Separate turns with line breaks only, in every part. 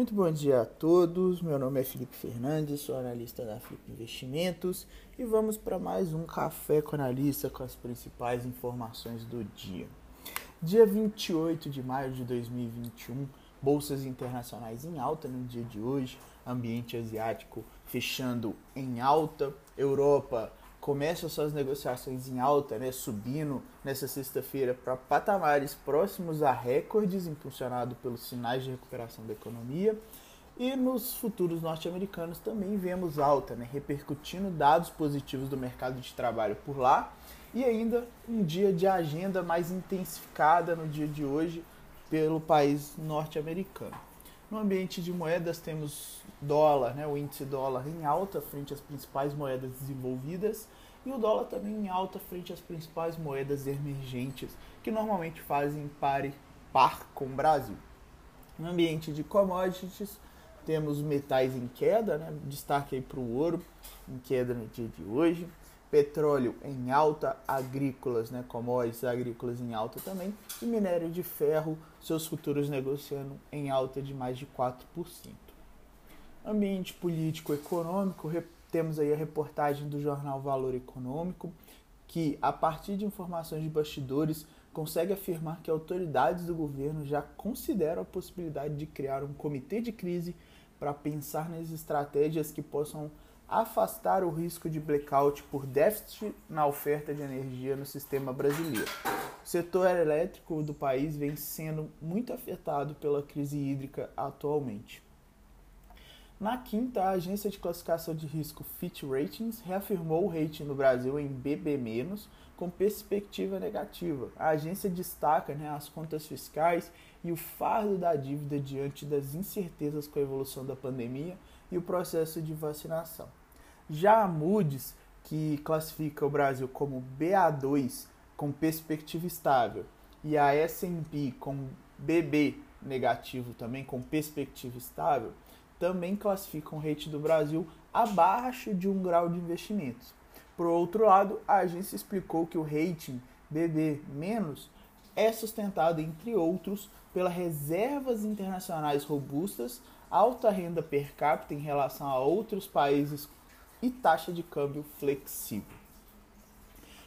Muito bom dia a todos. Meu nome é Felipe Fernandes, sou analista da Flip Investimentos e vamos para mais um café com analista com as principais informações do dia. Dia 28 de maio de 2021, bolsas internacionais em alta no dia de hoje, ambiente asiático fechando em alta, Europa começa suas negociações em alta, né, subindo nessa sexta-feira para patamares próximos a recordes, impulsionado pelos sinais de recuperação da economia. E nos futuros norte-americanos também vemos alta, né, repercutindo dados positivos do mercado de trabalho por lá. E ainda um dia de agenda mais intensificada no dia de hoje pelo país norte-americano. No ambiente de moedas temos dólar, né, o índice dólar em alta frente às principais moedas desenvolvidas e o dólar também em alta frente às principais moedas emergentes que normalmente fazem pare par com o Brasil. No ambiente de commodities temos metais em queda, né, destaque aí para o ouro em queda no dia de hoje petróleo em alta, agrícolas, né, commodities agrícolas em alta também, e minério de ferro, seus futuros negociando em alta de mais de 4%. Ambiente político econômico, temos aí a reportagem do jornal Valor Econômico, que a partir de informações de bastidores consegue afirmar que autoridades do governo já consideram a possibilidade de criar um comitê de crise para pensar nas estratégias que possam afastar o risco de blackout por déficit na oferta de energia no sistema brasileiro. O setor elétrico do país vem sendo muito afetado pela crise hídrica atualmente. Na quinta, a agência de classificação de risco Fitch Ratings reafirmou o rating no Brasil em BB-, com perspectiva negativa. A agência destaca né, as contas fiscais e o fardo da dívida diante das incertezas com a evolução da pandemia e o processo de vacinação. Já a Moody's, que classifica o Brasil como BA2 com perspectiva estável e a S&P com BB negativo também com perspectiva estável, também classificam o rate do Brasil abaixo de um grau de investimentos. Por outro lado, a agência explicou que o rating BB- é sustentado, entre outros, pelas reservas internacionais robustas, alta renda per capita em relação a outros países e taxa de câmbio flexível.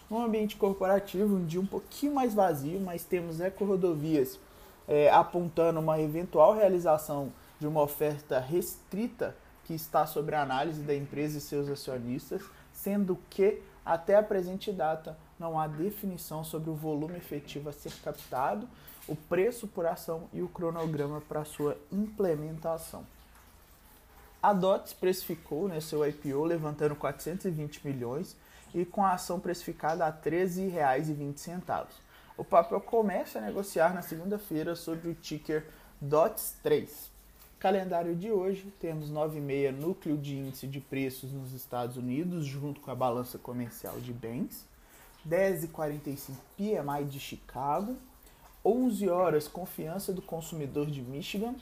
No ambiente corporativo, um dia um pouquinho mais vazio, mas temos eco-rodovias é, apontando uma eventual realização de uma oferta restrita que está sobre a análise da empresa e seus acionistas, sendo que até a presente data não há definição sobre o volume efetivo a ser captado, o preço por ação e o cronograma para sua implementação. A DOTS precificou né, seu IPO levantando 420 milhões e com a ação precificada a R$ 13,20. O papel começa a negociar na segunda-feira sobre o ticker DOTS 3. Calendário de hoje, temos 9,6 núcleo de índice de preços nos Estados Unidos, junto com a balança comercial de bens, 10,45 PMI de Chicago, 11 horas confiança do consumidor de Michigan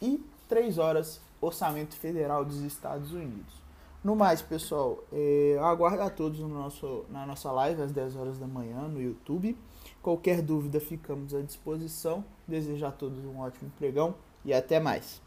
e 3 horas Orçamento Federal dos Estados Unidos. No mais, pessoal, é, aguardo a todos no nosso, na nossa live às 10 horas da manhã no YouTube. Qualquer dúvida, ficamos à disposição. Desejo a todos um ótimo pregão e até mais.